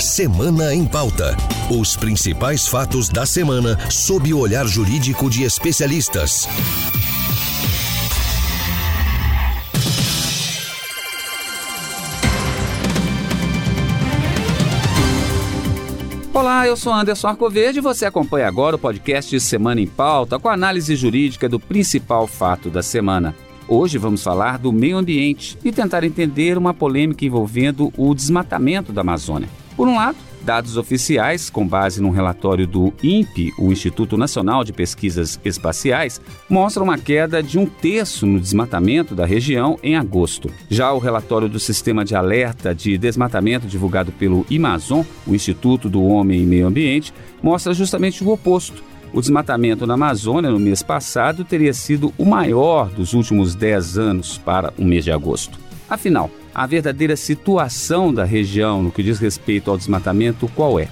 Semana em Pauta. Os principais fatos da semana sob o olhar jurídico de especialistas. Olá, eu sou Anderson Arcoverde e você acompanha agora o podcast Semana em Pauta com análise jurídica do principal fato da semana. Hoje vamos falar do meio ambiente e tentar entender uma polêmica envolvendo o desmatamento da Amazônia. Por um lado, dados oficiais, com base num relatório do INPE, o Instituto Nacional de Pesquisas Espaciais, mostram uma queda de um terço no desmatamento da região em agosto. Já o relatório do Sistema de Alerta de Desmatamento divulgado pelo Amazon, o Instituto do Homem e Meio Ambiente, mostra justamente o oposto o desmatamento na Amazônia no mês passado teria sido o maior dos últimos 10 anos para o mês de agosto. Afinal, a verdadeira situação da região no que diz respeito ao desmatamento qual é?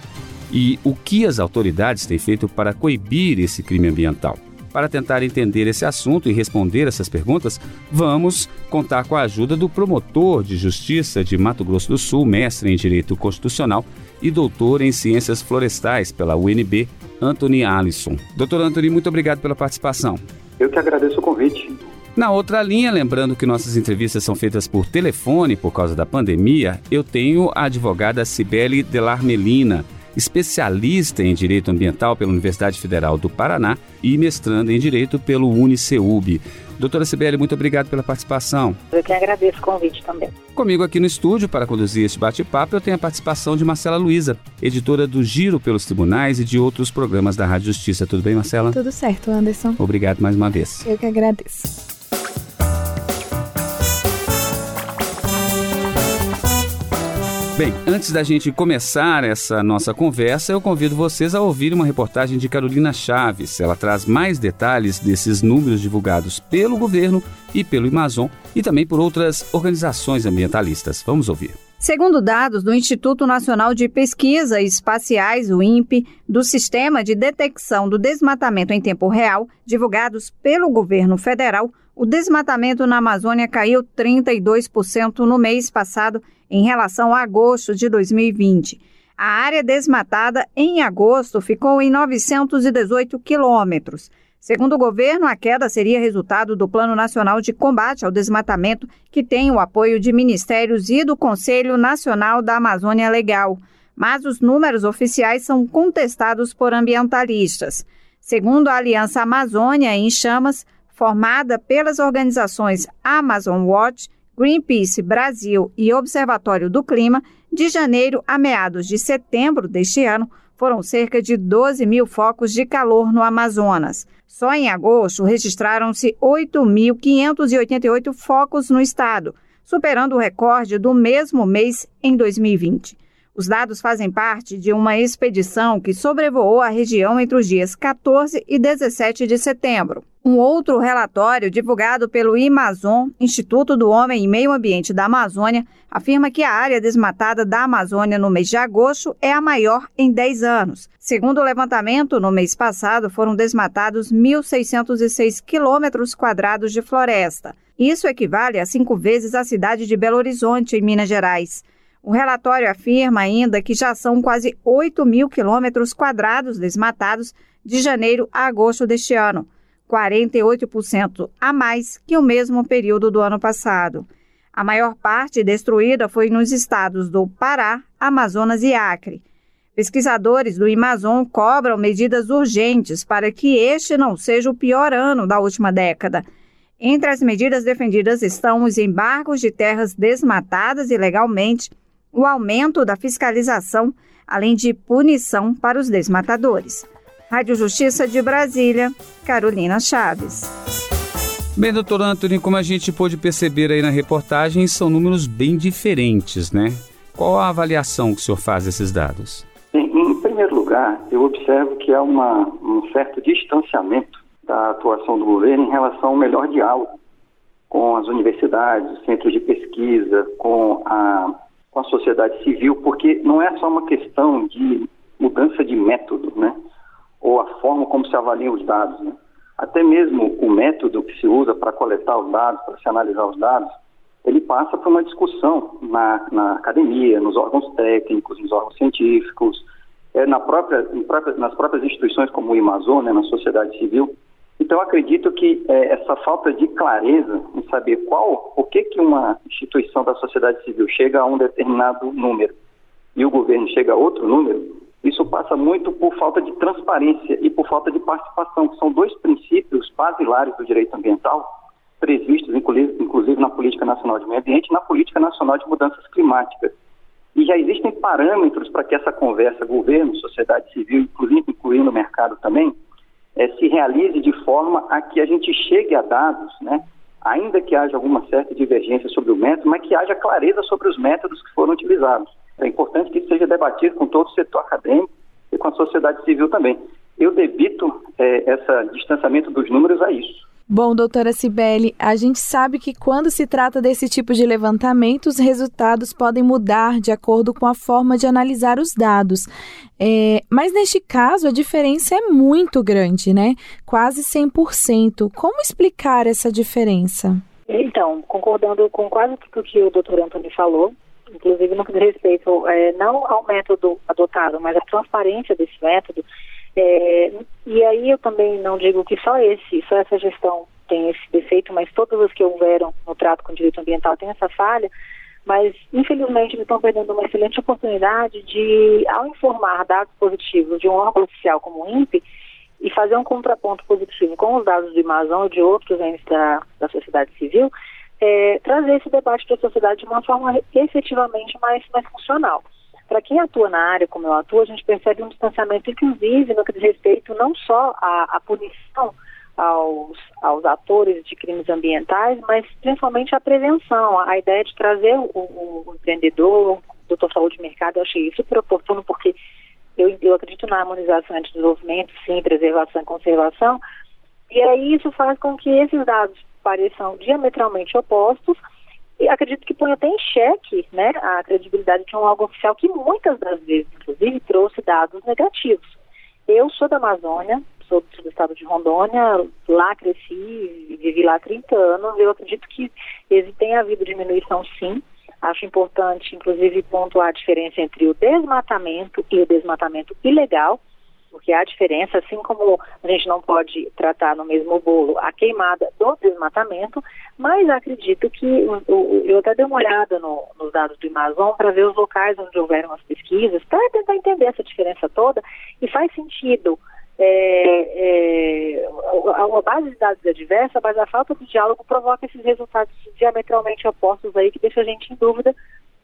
E o que as autoridades têm feito para coibir esse crime ambiental? Para tentar entender esse assunto e responder essas perguntas, vamos contar com a ajuda do promotor de justiça de Mato Grosso do Sul, mestre em Direito Constitucional e doutor em Ciências Florestais pela UNB, Anthony Allison. Doutor Anthony, muito obrigado pela participação. Eu que agradeço o convite. Na outra linha, lembrando que nossas entrevistas são feitas por telefone por causa da pandemia, eu tenho a advogada Cibele Delarmelina, especialista em Direito Ambiental pela Universidade Federal do Paraná e mestrando em Direito pelo UniCeub. Doutora Sibeli, muito obrigado pela participação. Eu que agradeço o convite também. Comigo aqui no estúdio para conduzir este bate-papo eu tenho a participação de Marcela Luiza, editora do Giro pelos Tribunais e de outros programas da Rádio Justiça. Tudo bem, Marcela? Tudo certo, Anderson. Obrigado mais uma vez. Eu que agradeço. Bem, antes da gente começar essa nossa conversa, eu convido vocês a ouvir uma reportagem de Carolina Chaves. Ela traz mais detalhes desses números divulgados pelo governo e pelo Amazon e também por outras organizações ambientalistas. Vamos ouvir. Segundo dados do Instituto Nacional de Pesquisa Espaciais, o INPE, do Sistema de Detecção do Desmatamento em Tempo Real, divulgados pelo governo federal, o desmatamento na Amazônia caiu 32% no mês passado em relação a agosto de 2020. A área desmatada em agosto ficou em 918 quilômetros. Segundo o governo, a queda seria resultado do Plano Nacional de Combate ao Desmatamento, que tem o apoio de ministérios e do Conselho Nacional da Amazônia Legal. Mas os números oficiais são contestados por ambientalistas. Segundo a Aliança Amazônia em Chamas, formada pelas organizações Amazon Watch, Greenpeace Brasil e Observatório do Clima, de janeiro a meados de setembro deste ano, foram cerca de 12 mil focos de calor no Amazonas. Só em agosto registraram-se 8.588 focos no estado, superando o recorde do mesmo mês em 2020. Os dados fazem parte de uma expedição que sobrevoou a região entre os dias 14 e 17 de setembro. Um outro relatório divulgado pelo Amazon, Instituto do Homem e Meio Ambiente da Amazônia, afirma que a área desmatada da Amazônia no mês de agosto é a maior em 10 anos. Segundo o levantamento, no mês passado foram desmatados 1.606 quilômetros quadrados de floresta. Isso equivale a cinco vezes a cidade de Belo Horizonte, em Minas Gerais. O relatório afirma ainda que já são quase 8 mil quilômetros quadrados desmatados de janeiro a agosto deste ano, 48% a mais que o mesmo período do ano passado. A maior parte destruída foi nos estados do Pará, Amazonas e Acre. Pesquisadores do Amazon cobram medidas urgentes para que este não seja o pior ano da última década. Entre as medidas defendidas estão os embargos de terras desmatadas ilegalmente o aumento da fiscalização, além de punição para os desmatadores. Rádio Justiça de Brasília, Carolina Chaves. Bem, doutor Antônio, como a gente pôde perceber aí na reportagem, são números bem diferentes, né? Qual a avaliação que o senhor faz desses dados? Em, em primeiro lugar, eu observo que há uma, um certo distanciamento da atuação do governo em relação ao melhor diálogo com as universidades, centros de pesquisa, com a com a sociedade civil, porque não é só uma questão de mudança de método, né? Ou a forma como se avaliam os dados, né? Até mesmo o método que se usa para coletar os dados, para se analisar os dados, ele passa por uma discussão na, na academia, nos órgãos técnicos, nos órgãos científicos, é, na própria, própria, nas próprias instituições como o Amazon, né, na sociedade civil. Então, acredito que é, essa falta de clareza em saber qual, por que, que uma instituição da sociedade civil chega a um determinado número e o governo chega a outro número, isso passa muito por falta de transparência e por falta de participação, que são dois princípios basilares do direito ambiental, previstos inclusive na Política Nacional de Meio Ambiente e na Política Nacional de Mudanças Climáticas. E já existem parâmetros para que essa conversa, governo, sociedade civil, inclusive incluindo o mercado também, é, se realize de forma a que a gente chegue a dados, né, ainda que haja alguma certa divergência sobre o método, mas que haja clareza sobre os métodos que foram utilizados. É importante que isso seja debatido com todo o setor acadêmico e com a sociedade civil também. Eu debito é, esse distanciamento dos números a isso. Bom, doutora Cibele, a gente sabe que quando se trata desse tipo de levantamento, os resultados podem mudar de acordo com a forma de analisar os dados. É, mas neste caso, a diferença é muito grande, né? Quase 100%. Como explicar essa diferença? Então, concordando com quase tudo que o doutor Antônio falou, inclusive no que diz respeito é, não ao método adotado, mas à transparência desse método, é, e aí eu também não digo que só esse, só essa gestão tem esse defeito, mas todas as que houveram no trato com o direito ambiental têm essa falha, mas infelizmente me estão perdendo uma excelente oportunidade de, ao informar dados positivos de um órgão oficial como o INPE, e fazer um contraponto positivo com os dados do Amazon e de outros entes da, da sociedade civil, é, trazer esse debate para a sociedade de uma forma efetivamente mais, mais funcional. Para quem atua na área como eu atuo, a gente percebe um distanciamento, inclusive, no que diz respeito não só à, à punição aos, aos atores de crimes ambientais, mas principalmente à prevenção, a ideia de trazer o, o, empreendedor, o doutor saúde de mercado, eu achei super oportuno, porque eu, eu acredito na harmonização entre desenvolvimento, sim, preservação e conservação, e aí isso faz com que esses dados pareçam diametralmente opostos, acredito que põe até em xeque né, a credibilidade de um órgão oficial que muitas das vezes, inclusive, trouxe dados negativos. Eu sou da Amazônia, sou do estado de Rondônia, lá cresci, vivi lá há 30 anos, eu acredito que tem havido diminuição sim. Acho importante, inclusive, pontuar a diferença entre o desmatamento e o desmatamento ilegal, porque há diferença, assim como a gente não pode tratar no mesmo bolo a queimada do desmatamento, mas acredito que eu até dei uma olhada no, nos dados do Amazon para ver os locais onde houveram as pesquisas, para tentar entender essa diferença toda, e faz sentido. É, é, a, base de dados é diversa, mas a falta de diálogo provoca esses resultados diametralmente opostos aí que deixa a gente em dúvida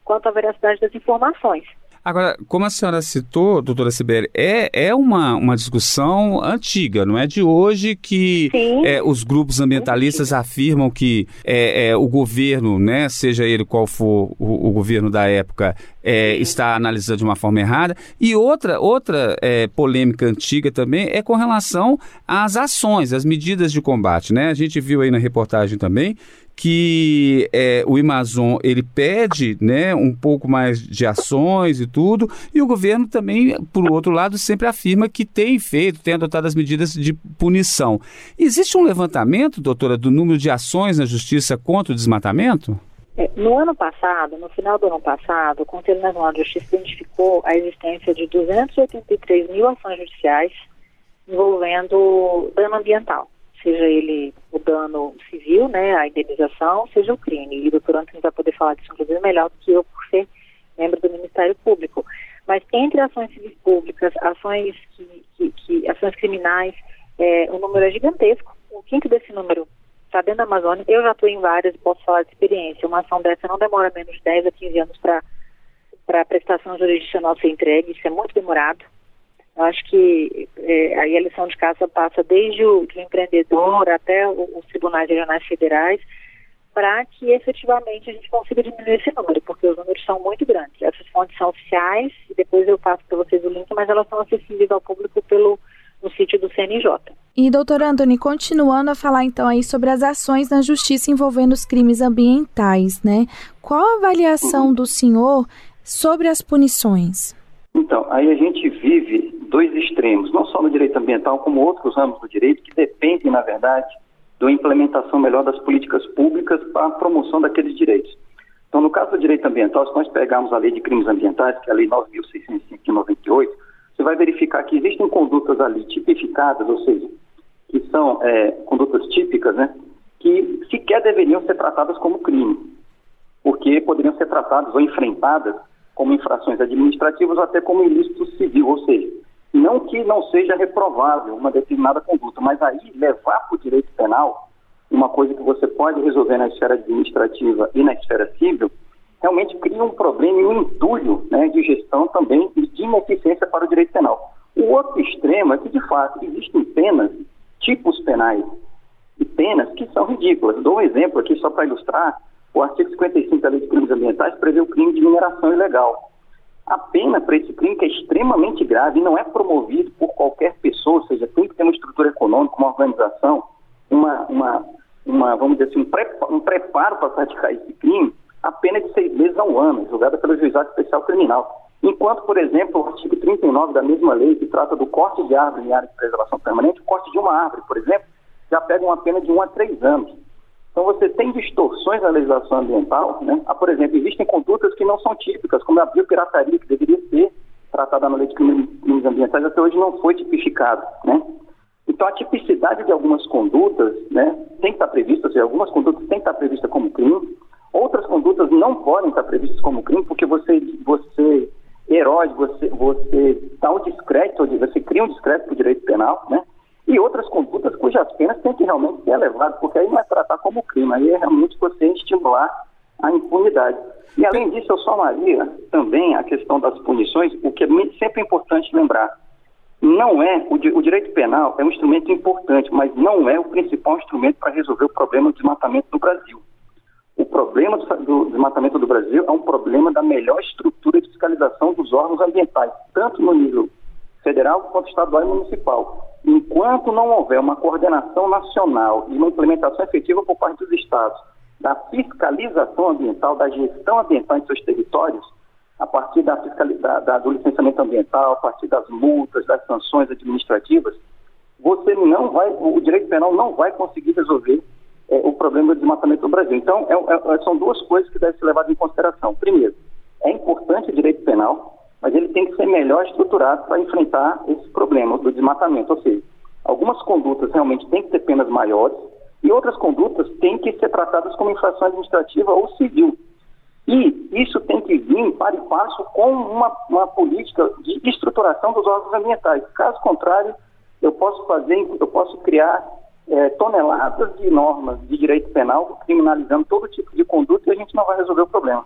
quanto à veracidade das informações. Agora, como a senhora citou, doutora Sibeli, é, é uma, uma discussão antiga, não é de hoje que é, os grupos ambientalistas afirmam que é, é, o governo, né, seja ele qual for o, o governo da época, é, está analisando de uma forma errada. E outra, outra é, polêmica antiga também é com relação às ações, às medidas de combate. Né? A gente viu aí na reportagem também que é, o Amazon ele pede né, um pouco mais de ações e tudo, e o governo também, por outro lado, sempre afirma que tem feito, tem adotado as medidas de punição. Existe um levantamento, doutora, do número de ações na justiça contra o desmatamento? É, no ano passado, no final do ano passado, o Conselho Nacional de Justiça identificou a existência de 283 mil ações judiciais envolvendo dano ambiental seja ele o dano civil, né, a indenização, seja o crime. E o doutor Antônio vai poder falar disso, inclusive, melhor do que eu, por ser membro do Ministério Público. Mas entre ações civis públicas, ações, que, que, que ações criminais, é, o número é gigantesco. O quinto desse número está dentro da Amazônia. Eu já estou em várias e posso falar de experiência. Uma ação dessa não demora menos de 10 a 15 anos para a prestação jurisdicional ser entregue. Isso é muito demorado. Eu acho que é, aí a lição de casa passa desde o empreendedor até os tribunais regionais federais para que efetivamente a gente consiga diminuir esse número, porque os números são muito grandes. Essas fontes são oficiais, e depois eu passo para vocês o link, mas elas são acessíveis ao público pelo no sítio do CNJ. E, doutor Anthony, continuando a falar então aí sobre as ações na justiça envolvendo os crimes ambientais, né? Qual a avaliação do senhor sobre as punições? Então, aí a gente vive dois extremos, não só no direito ambiental, como outros ramos do direito, que dependem, na verdade, de uma implementação melhor das políticas públicas para a promoção daqueles direitos. Então, no caso do direito ambiental, se nós pegarmos a lei de crimes ambientais, que é a lei 9.605 de 98, você vai verificar que existem condutas ali tipificadas, ou seja, que são é, condutas típicas, né, que sequer deveriam ser tratadas como crime, porque poderiam ser tratadas ou enfrentadas como infrações administrativas ou até como ilícito civil, ou seja, não que não seja reprovável uma determinada conduta, mas aí levar para o direito penal uma coisa que você pode resolver na esfera administrativa e na esfera civil, realmente cria um problema e um entulho né, de gestão também e de ineficiência para o direito penal. O outro extremo é que, de fato, existem penas, tipos penais e penas que são ridículas. Dou um exemplo aqui só para ilustrar. O artigo 55 da Lei de Crimes Ambientais prevê o crime de mineração ilegal. A pena para esse crime que é extremamente grave e não é promovido por qualquer pessoa, ou seja, tem que ter uma estrutura econômica, uma organização, uma, uma, uma vamos dizer assim, um, um preparo para praticar esse crime, a pena de seis meses a um ano, julgada pelo Juizado Especial Criminal. Enquanto, por exemplo, o artigo 39 da mesma lei, que trata do corte de árvore em área de preservação permanente, o corte de uma árvore, por exemplo, já pega uma pena de um a três anos. Então você tem distorções na legislação ambiental, né? Ah, por exemplo, existem condutas que não são típicas, como a biopirataria, que deveria ser tratada na lei de crimes ambientais, até hoje não foi tipificado, né? Então a tipicidade de algumas condutas, né, tem que estar prevista, ou seja, algumas condutas têm que estar previstas como crime, outras condutas não podem estar previstas como crime, porque você, você herói, você, você dá um descrédito, você cria um descrédito para o direito penal, né? E outras condutas cujas penas têm que realmente ser elevadas, porque aí não é tratar como crime, aí é realmente você estimular a impunidade. E além disso, eu somaria também a questão das punições, o que é sempre importante lembrar. Não é, o, o direito penal é um instrumento importante, mas não é o principal instrumento para resolver o problema do desmatamento no Brasil. O problema do, desmatamento do Brasil é um problema da melhor estrutura de fiscalização dos órgãos ambientais, tanto no nível federal quanto estadual e municipal. Enquanto não houver uma coordenação nacional e uma implementação efetiva por parte dos estados da fiscalização ambiental, da gestão ambiental em seus territórios, a partir da, da, do licenciamento ambiental, a partir das multas, das sanções administrativas, você não vai, o direito penal não vai conseguir resolver é, o problema do desmatamento do Brasil. Então, é, é, são duas coisas que devem ser levadas em consideração. Primeiro, é importante o direito penal, mas ele tem que ser melhor estruturado para enfrentar esse problema do desmatamento. Ou seja, algumas condutas realmente têm que ter penas maiores e outras condutas têm que ser tratadas como infração administrativa ou civil. E isso tem que vir para e passo com uma, uma política de estruturação dos órgãos ambientais. Caso contrário, eu posso fazer, eu posso criar é, toneladas de normas de direito penal criminalizando todo tipo de conduta e a gente não vai resolver o problema.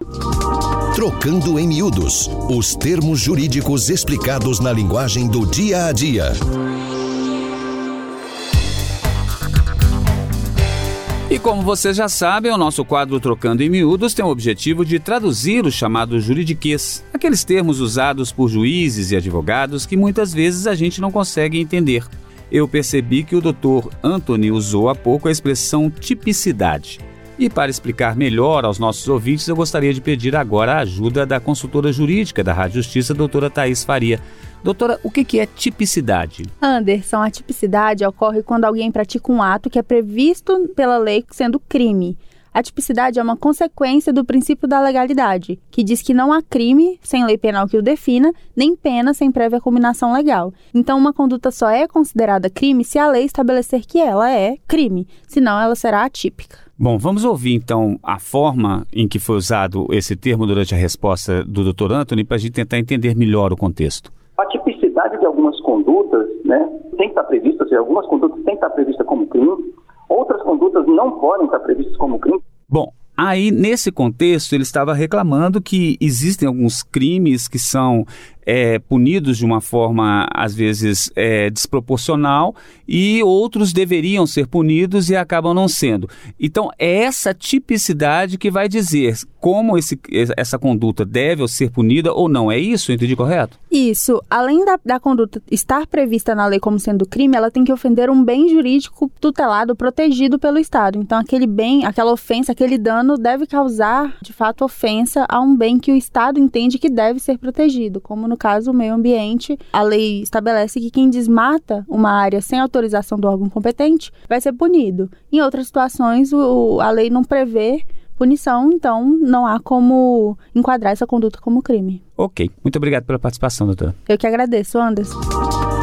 Trocando em miúdos os termos jurídicos explicados na linguagem do dia a dia. E como vocês já sabem, o nosso quadro Trocando em Miúdos tem o objetivo de traduzir o chamado juridiquês, aqueles termos usados por juízes e advogados que muitas vezes a gente não consegue entender eu percebi que o Dr. Anthony usou há pouco a expressão tipicidade. E para explicar melhor aos nossos ouvintes, eu gostaria de pedir agora a ajuda da consultora jurídica da Rádio Justiça, doutora Thais Faria. Doutora, o que é tipicidade? Anderson, a tipicidade ocorre quando alguém pratica um ato que é previsto pela lei sendo crime. A tipicidade é uma consequência do princípio da legalidade, que diz que não há crime sem lei penal que o defina, nem pena sem prévia combinação legal. Então, uma conduta só é considerada crime se a lei estabelecer que ela é crime, senão ela será atípica. Bom, vamos ouvir então a forma em que foi usado esse termo durante a resposta do Dr. Anthony para a gente tentar entender melhor o contexto. A tipicidade de algumas condutas, né, tem que estar prevista, ou seja, algumas condutas têm que estar previstas como crime, condutas não podem estar previstas como crime. Bom, Aí, nesse contexto, ele estava reclamando que existem alguns crimes que são é, punidos de uma forma, às vezes, é, desproporcional e outros deveriam ser punidos e acabam não sendo. Então, é essa tipicidade que vai dizer como esse, essa conduta deve ser punida ou não. É isso? Entendi correto? Isso. Além da, da conduta estar prevista na lei como sendo crime, ela tem que ofender um bem jurídico tutelado, protegido pelo Estado. Então, aquele bem, aquela ofensa, aquele dano deve causar, de fato, ofensa a um bem que o Estado entende que deve ser protegido, como no no caso o meio ambiente, a lei estabelece que quem desmata uma área sem autorização do órgão competente vai ser punido. Em outras situações, o, a lei não prevê punição, então não há como enquadrar essa conduta como crime. Ok. Muito obrigado pela participação, doutora. Eu que agradeço, Anderson.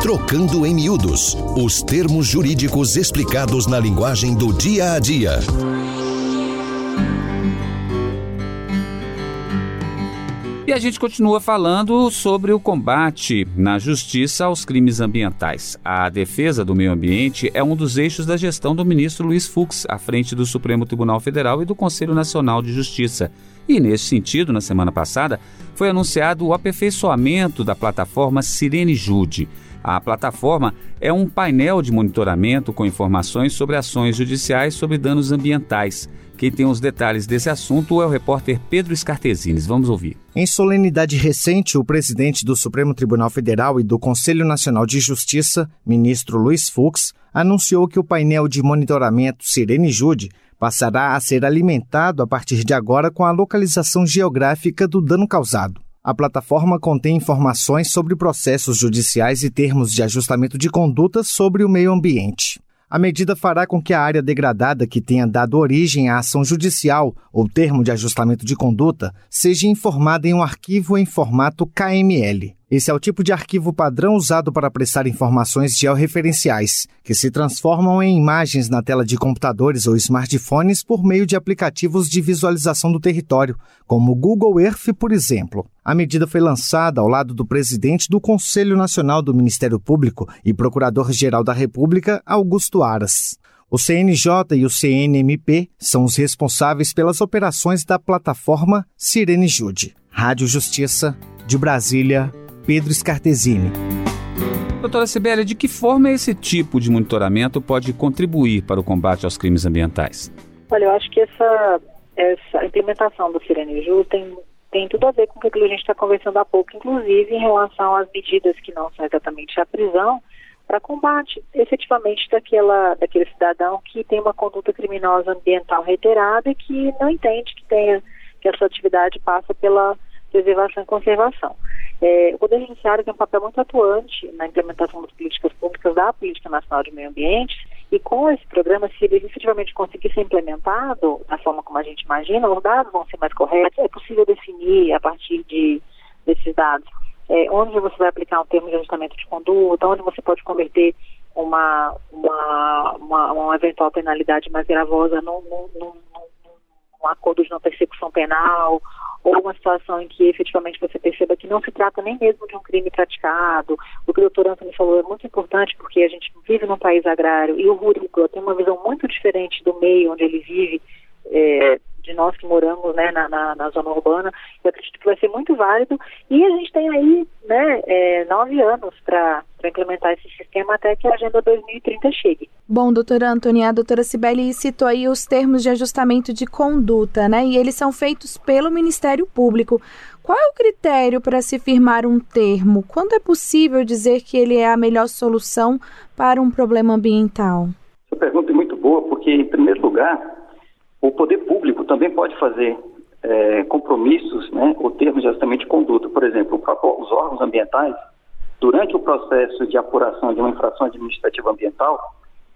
Trocando em miúdos os termos jurídicos explicados na linguagem do dia a dia. E a gente continua falando sobre o combate na justiça aos crimes ambientais. A defesa do meio ambiente é um dos eixos da gestão do ministro Luiz Fux, à frente do Supremo Tribunal Federal e do Conselho Nacional de Justiça. E nesse sentido, na semana passada, foi anunciado o aperfeiçoamento da plataforma Sirene Jude. A plataforma é um painel de monitoramento com informações sobre ações judiciais sobre danos ambientais. Quem tem os detalhes desse assunto é o repórter Pedro Escartezines. Vamos ouvir. Em solenidade recente, o presidente do Supremo Tribunal Federal e do Conselho Nacional de Justiça, ministro Luiz Fux, anunciou que o painel de monitoramento Sirene Jude passará a ser alimentado a partir de agora com a localização geográfica do dano causado. A plataforma contém informações sobre processos judiciais e termos de ajustamento de condutas sobre o meio ambiente. A medida fará com que a área degradada que tenha dado origem à ação judicial ou termo de ajustamento de conduta seja informada em um arquivo em formato KML. Esse é o tipo de arquivo padrão usado para prestar informações georreferenciais, que se transformam em imagens na tela de computadores ou smartphones por meio de aplicativos de visualização do território, como o Google Earth, por exemplo. A medida foi lançada ao lado do presidente do Conselho Nacional do Ministério Público e Procurador-Geral da República, Augusto Aras. O CNJ e o CNMP são os responsáveis pelas operações da plataforma Sirene Jude. Rádio Justiça, de Brasília, Pedro Scartesini. Doutora Sibeli, de que forma esse tipo de monitoramento pode contribuir para o combate aos crimes ambientais? Olha, eu acho que essa, essa implementação do Ju tem, tem tudo a ver com o que a gente está conversando há pouco, inclusive em relação às medidas que não são exatamente a prisão, para combate efetivamente daquela, daquele cidadão que tem uma conduta criminosa ambiental reiterada e que não entende que tenha que a sua atividade passa pela preservação e conservação. É, o Poder Judiciário tem um papel muito atuante na implementação das políticas públicas da Política Nacional de Meio Ambiente e com esse programa, se ele efetivamente conseguir ser implementado da forma como a gente imagina, os dados vão ser mais corretos, é possível definir a partir de, desses dados é, onde você vai aplicar um termo de ajustamento de conduta, onde você pode converter uma, uma, uma, uma eventual penalidade mais gravosa num, num, num, num acordo de não persecução penal ou uma situação em que efetivamente você perceba que não se trata nem mesmo de um crime praticado. O que o doutor Antônio falou é muito importante porque a gente vive num país agrário e o rurícola tem uma visão muito diferente do meio onde ele vive, é, de nós que moramos né, na, na, na, zona urbana. Eu acredito que vai ser muito válido e a gente tem aí né, é, nove anos para implementar esse sistema até que a Agenda 2030 chegue. Bom, doutora Antônia, a doutora Sibeli citou aí os termos de ajustamento de conduta, né? E eles são feitos pelo Ministério Público. Qual é o critério para se firmar um termo? Quando é possível dizer que ele é a melhor solução para um problema ambiental? Essa pergunta é muito boa, porque, em primeiro lugar, o poder público também pode fazer é, compromissos né, ou termos de ajustamento de conduta. Por exemplo, os órgãos ambientais, durante o processo de apuração de uma infração administrativa ambiental,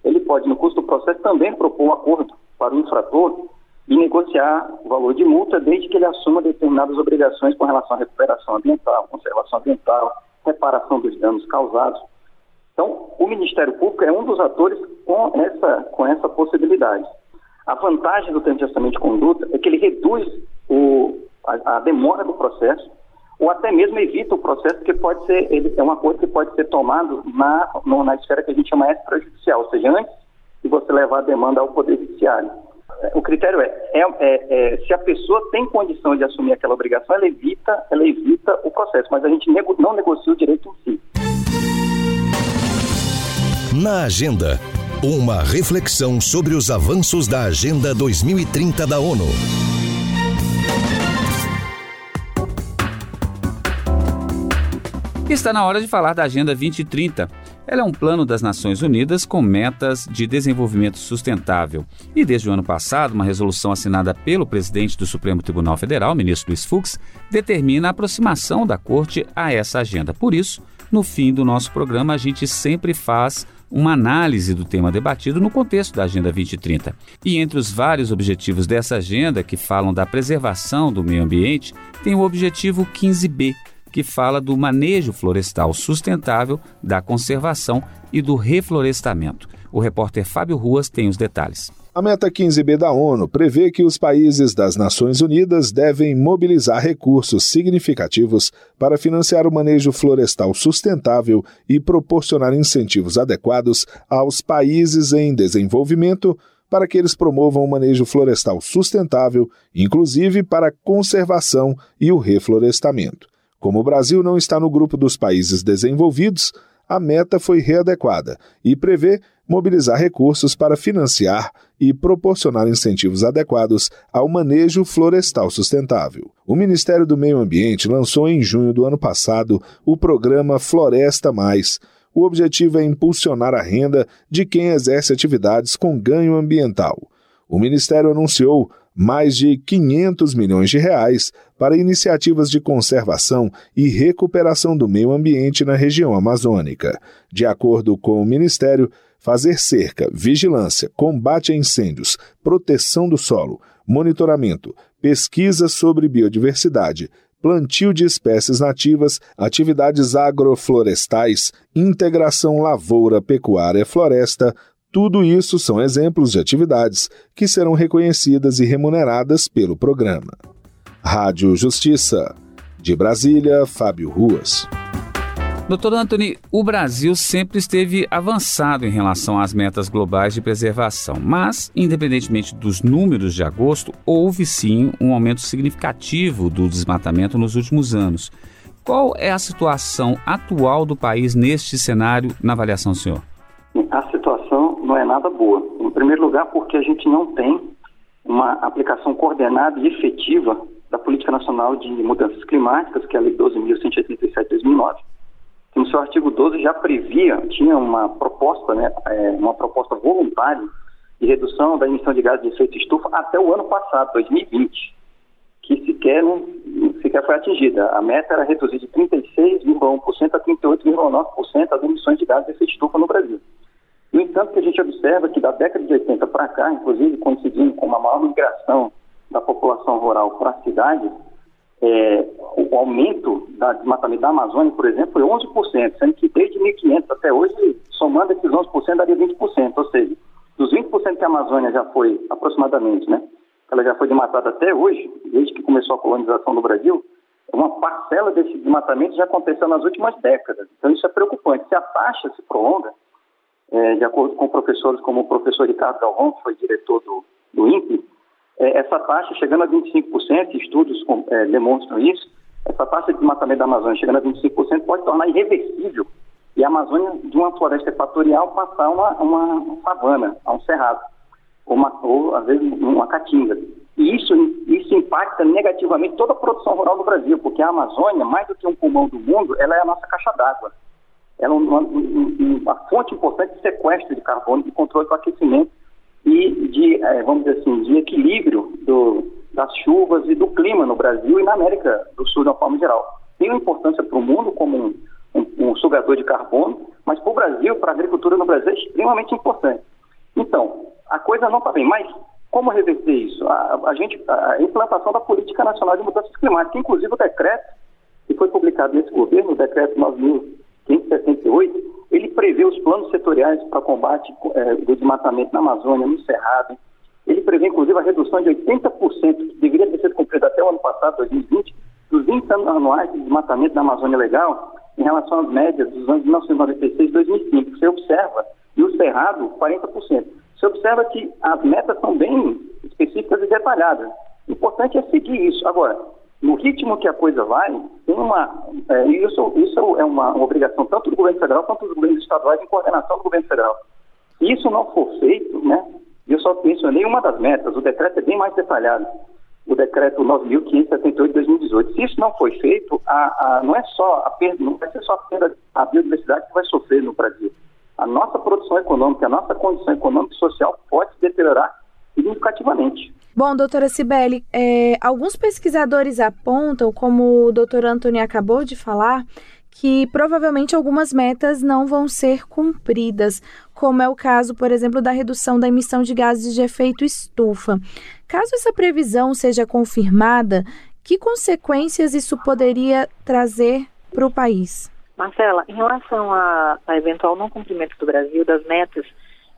ele pode, no curso do processo, também propor um acordo para o infrator e negociar o valor de multa desde que ele assuma determinadas obrigações com relação à recuperação ambiental, conservação ambiental, reparação dos danos causados. Então, o Ministério Público é um dos atores com essa, com essa possibilidade. A vantagem do termo de ajustamento de conduta é que ele reduz o, a, a demora do processo ou até mesmo evita o processo que pode ser, ele, é um acordo que pode ser tomado na, no, na esfera que a gente chama extrajudicial, ou seja, antes de você levar a demanda ao Poder Judiciário. O critério é, é, é, é, se a pessoa tem condição de assumir aquela obrigação, ela evita, ela evita o processo, mas a gente nego, não negocia o direito em si. Na agenda, uma reflexão sobre os avanços da Agenda 2030 da ONU. Está na hora de falar da Agenda 2030. Ela é um plano das Nações Unidas com metas de desenvolvimento sustentável. E desde o ano passado, uma resolução assinada pelo presidente do Supremo Tribunal Federal, ministro Luiz Fux, determina a aproximação da Corte a essa agenda. Por isso, no fim do nosso programa, a gente sempre faz uma análise do tema debatido no contexto da Agenda 2030. E entre os vários objetivos dessa agenda, que falam da preservação do meio ambiente, tem o objetivo 15B, que fala do manejo florestal sustentável, da conservação e do reflorestamento. O repórter Fábio Ruas tem os detalhes. A meta 15B da ONU prevê que os países das Nações Unidas devem mobilizar recursos significativos para financiar o manejo florestal sustentável e proporcionar incentivos adequados aos países em desenvolvimento para que eles promovam o manejo florestal sustentável, inclusive para a conservação e o reflorestamento. Como o Brasil não está no grupo dos países desenvolvidos, a meta foi readequada e prevê mobilizar recursos para financiar e proporcionar incentivos adequados ao manejo florestal sustentável. O Ministério do Meio Ambiente lançou em junho do ano passado o programa Floresta Mais. O objetivo é impulsionar a renda de quem exerce atividades com ganho ambiental. O Ministério anunciou mais de 500 milhões de reais para iniciativas de conservação e recuperação do meio ambiente na região amazônica. De acordo com o Ministério, fazer cerca, vigilância, combate a incêndios, proteção do solo, monitoramento, pesquisa sobre biodiversidade, plantio de espécies nativas, atividades agroflorestais, integração lavoura-pecuária-floresta, tudo isso são exemplos de atividades que serão reconhecidas e remuneradas pelo programa. Rádio Justiça. De Brasília, Fábio Ruas. Doutor Anthony, o Brasil sempre esteve avançado em relação às metas globais de preservação, mas, independentemente dos números de agosto, houve sim um aumento significativo do desmatamento nos últimos anos. Qual é a situação atual do país neste cenário, na avaliação do senhor? A situação não é nada boa. Em primeiro lugar, porque a gente não tem uma aplicação coordenada e efetiva da Política Nacional de Mudanças Climáticas, que é a Lei 12.187 de 2009. Que no seu artigo 12 já previa, tinha uma proposta, né, é, uma proposta voluntária de redução da emissão de gases de efeito estufa até o ano passado, 2020, que sequer, não, sequer foi atingida. A meta era reduzir de 36,1% a 38,9% as emissões de gases de efeito estufa no Brasil. No entanto, que a gente observa que da década de 80 para cá, inclusive coincidindo com uma maior migração da população rural para a cidade, é, o aumento da desmatamento da Amazônia, por exemplo, foi 11%, sendo que desde 1500 até hoje, somando esses 11%, daria 20%, ou seja, dos 20% que a Amazônia já foi, aproximadamente, né, ela já foi desmatada até hoje, desde que começou a colonização do Brasil, uma parcela desse desmatamento já aconteceu nas últimas décadas. Então isso é preocupante. Se a taxa se prolonga, é, de acordo com professores como o professor Ricardo Galvão, que foi diretor do, do INPE, essa taxa chegando a 25%, estudos é, demonstram isso, essa taxa de desmatamento da Amazônia chegando a 25% pode tornar irreversível e a Amazônia, de uma floresta equatorial, passar uma, uma savana, a um cerrado, ou, uma, ou às vezes uma caatinga. E isso, isso impacta negativamente toda a produção rural do Brasil, porque a Amazônia, mais do que um pulmão do mundo, ela é a nossa caixa d'água ela é uma, uma, fonte importante de sequestro de carbono, de controle do aquecimento e de, é, vamos dizer assim, de equilíbrio do, das chuvas e do clima no Brasil e na América do Sul de uma forma geral. Tem uma importância para o mundo como um, um, um, sugador de carbono, mas para o Brasil, para a agricultura no Brasil, é extremamente importante. Então, a coisa não está bem, mas como reverter isso? A, a, gente, a implantação da Política Nacional de Mudanças Climáticas, inclusive o decreto que foi publicado nesse governo, o decreto 9.000 178, ele prevê os planos setoriais para combate é, do desmatamento na Amazônia, no Cerrado. Ele prevê, inclusive, a redução de 80%, que deveria ter sido cumprida até o ano passado, 2020, dos 20 anos anuais de desmatamento na Amazônia Legal, em relação às médias dos anos de 1996 e 2005. Você observa, e o Cerrado, 40%. Você observa que as metas são bem específicas e detalhadas. O importante é seguir isso. Agora, no ritmo que a coisa vai, uma, é, isso, isso é uma, uma, obrigação tanto do governo federal quanto dos governos estaduais em coordenação do governo federal. Se isso não for feito, né, eu só mencionei uma das metas, o decreto é bem mais detalhado. o decreto 9.578 de 2018. Se isso não foi feito, a, a, não é só a perda, não vai ser só a perda da biodiversidade que vai sofrer no Brasil. A nossa produção econômica, a nossa condição econômica e social pode se deteriorar significativamente. Bom, doutora Cibele, é, alguns pesquisadores apontam, como o doutor Antônio acabou de falar, que provavelmente algumas metas não vão ser cumpridas, como é o caso, por exemplo, da redução da emissão de gases de efeito estufa. Caso essa previsão seja confirmada, que consequências isso poderia trazer para o país? Marcela, em relação a, a, eventual não cumprimento do Brasil das metas,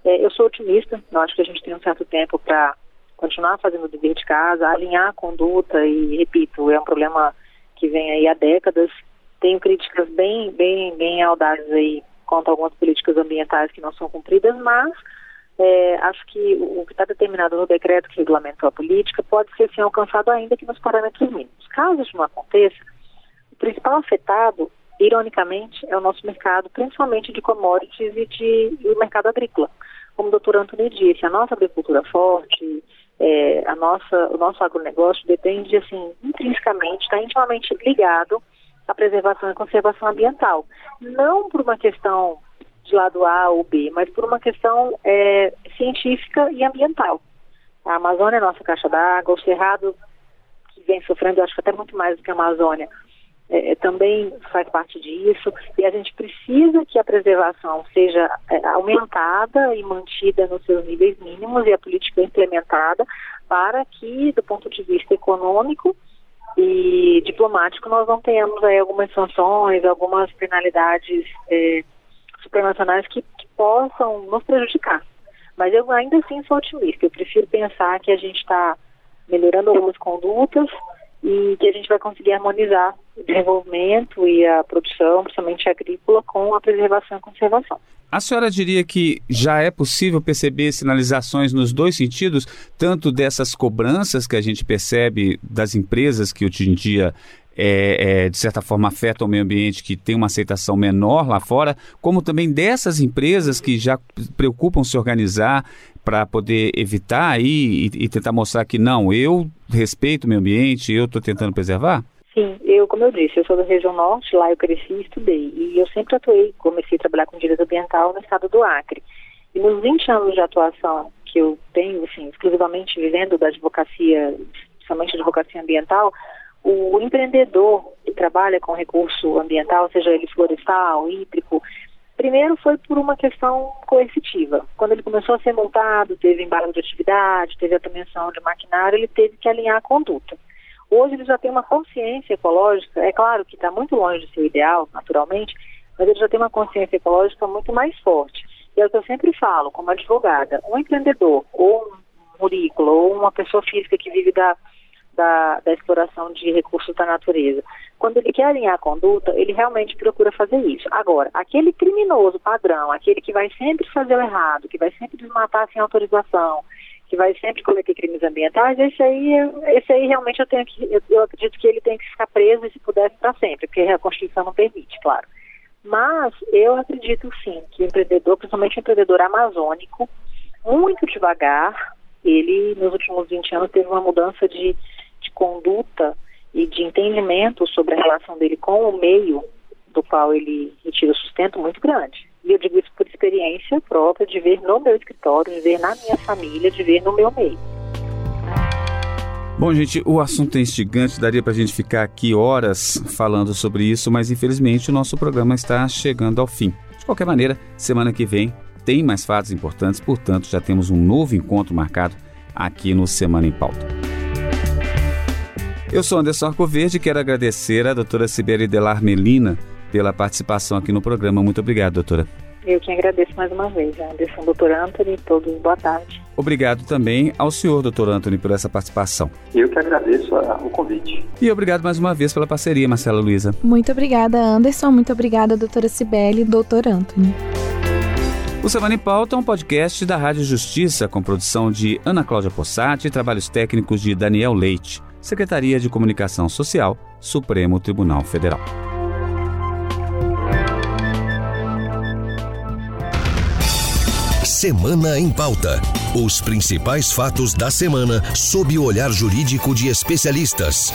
é, eu sou otimista. Eu acho que a gente tem um certo tempo para continuar fazendo o dever de casa, alinhar a conduta e, repito, é um problema que vem aí há décadas. Tenho críticas bem, bem, bem audazes aí quanto a algumas políticas ambientais que não são cumpridas, mas é, acho que o que está determinado no decreto que regulamentou a política pode ser sim alcançado ainda que nos parâmetros mínimos. Caso isso não aconteça, o principal afetado, ironicamente, é o nosso mercado, principalmente de commodities e de e mercado agrícola. Como o doutor Antônio disse, a nossa agricultura forte, é, a nossa, o nosso agronegócio depende, assim, intrinsecamente, está intimamente ligado à preservação e conservação ambiental. Não por uma questão de lado A ou B, mas por uma questão é, científica e ambiental. A Amazônia é nossa caixa d'água, o Cerrado, que vem sofrendo, acho que até muito mais do que a Amazônia, é, é, também faz parte disso, e a gente precisa que a preservação seja é, aumentada e mantida nos seus níveis mínimos e a política implementada para que, do ponto de vista econômico e diplomático, nós não tenhamos aí algumas sanções, algumas penalidades é, supranacionais que, que possam nos prejudicar. Mas eu ainda assim sou otimista, eu prefiro pensar que a gente está melhorando algumas condutas, e que a gente vai conseguir harmonizar desenvolvimento e a produção, principalmente agrícola, com a preservação e conservação. A senhora diria que já é possível perceber sinalizações nos dois sentidos, tanto dessas cobranças que a gente percebe das empresas que hoje em dia é, é, de certa forma afetam o meio ambiente, que tem uma aceitação menor lá fora, como também dessas empresas que já preocupam se organizar para poder evitar aí e, e, tentar mostrar que não, eu respeito o meio ambiente, eu estou tentando preservar? Sim, eu, como eu disse, eu sou da região norte, lá eu cresci e estudei. E eu sempre atuei, comecei a trabalhar com direito ambiental no estado do Acre. E nos 20 anos de atuação que eu tenho, assim, exclusivamente vivendo da advocacia, principalmente advocacia ambiental, o empreendedor que trabalha com recurso ambiental, seja ele florestal, hídrico, primeiro foi por uma questão coercitiva. Quando ele começou a ser multado, teve embargo de atividade, teve apreensão de maquinário, ele teve que alinhar a conduta. Hoje ele já tem uma consciência ecológica, é claro que está muito longe de ser o ideal, naturalmente, mas ele já tem uma consciência ecológica muito mais forte. E é o que eu sempre falo, como advogada, um empreendedor, ou um murícola, ou uma pessoa física que vive da da, da exploração de recursos da natureza. Quando ele quer alinhar a conduta, ele realmente procura fazer isso. Agora, aquele criminoso padrão, aquele que vai sempre fazer o errado, que vai sempre desmatar sem autorização, que vai sempre cometer crimes ambientais, esse aí, esse aí realmente eu tenho que, eu, eu acredito que ele tem que ficar preso e se pudesse para sempre, porque a Constituição não permite, claro. Mas eu acredito sim que o empreendedor, principalmente o empreendedor amazônico, muito devagar, ele nos últimos 20 anos teve uma mudança de de conduta e de entendimento sobre a relação dele com o meio do qual ele retira sustento muito grande. E eu digo isso por experiência própria, de ver no meu escritório, de ver na minha família, de ver no meu meio. Bom, gente, o assunto é instigante, daria para a gente ficar aqui horas falando sobre isso, mas infelizmente o nosso programa está chegando ao fim. De qualquer maneira, semana que vem tem mais fatos importantes, portanto, já temos um novo encontro marcado aqui no Semana em Pauta. Eu sou Anderson Arcoverde e quero agradecer à doutora Sibeli Delar Melina pela participação aqui no programa. Muito obrigado, doutora. Eu que agradeço mais uma vez, Anderson, doutor Anthony, todos, boa tarde. Obrigado também ao senhor, doutor Anthony, por essa participação. Eu que agradeço o convite. E obrigado mais uma vez pela parceria, Marcela Luiza. Muito obrigada, Anderson. Muito obrigada, doutora Cibele e doutor Anthony. O Semana em Pauta é um podcast da Rádio Justiça, com produção de Ana Cláudia Possati e trabalhos técnicos de Daniel Leite. Secretaria de Comunicação Social, Supremo Tribunal Federal. Semana em Pauta. Os principais fatos da semana sob o olhar jurídico de especialistas.